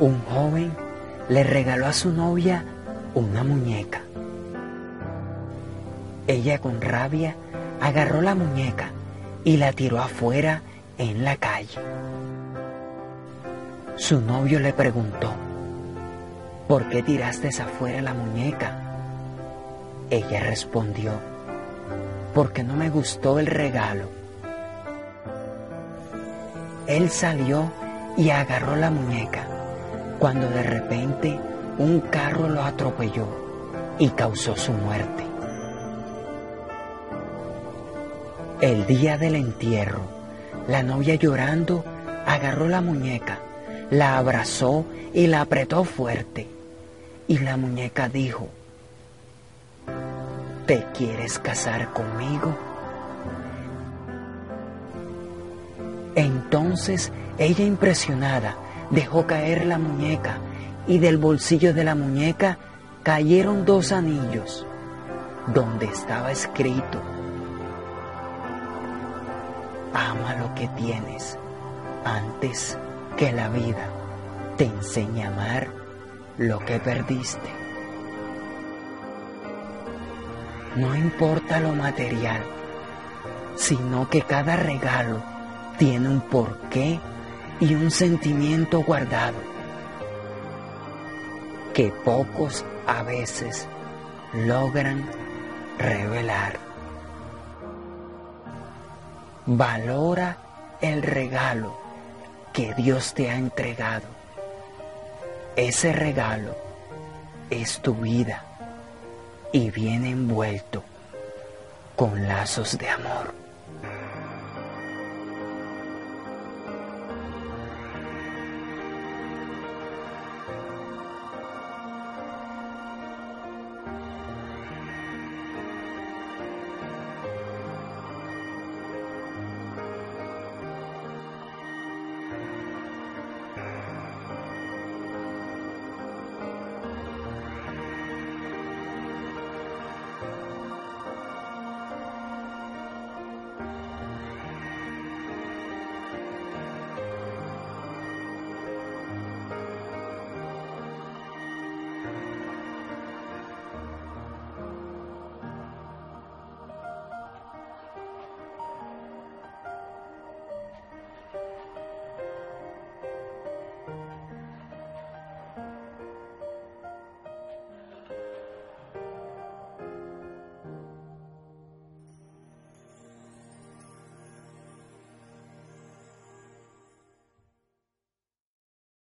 Un joven le regaló a su novia una muñeca. Ella con rabia agarró la muñeca y la tiró afuera en la calle. Su novio le preguntó, ¿por qué tiraste afuera la muñeca? Ella respondió, porque no me gustó el regalo. Él salió y agarró la muñeca cuando de repente un carro lo atropelló y causó su muerte. El día del entierro, la novia llorando agarró la muñeca, la abrazó y la apretó fuerte. Y la muñeca dijo, ¿te quieres casar conmigo? Entonces ella impresionada dejó caer la muñeca y del bolsillo de la muñeca cayeron dos anillos donde estaba escrito, ama lo que tienes antes que la vida te enseñe a amar lo que perdiste. No importa lo material, sino que cada regalo tiene un porqué y un sentimiento guardado que pocos a veces logran revelar. Valora el regalo que Dios te ha entregado. Ese regalo es tu vida y viene envuelto con lazos de amor.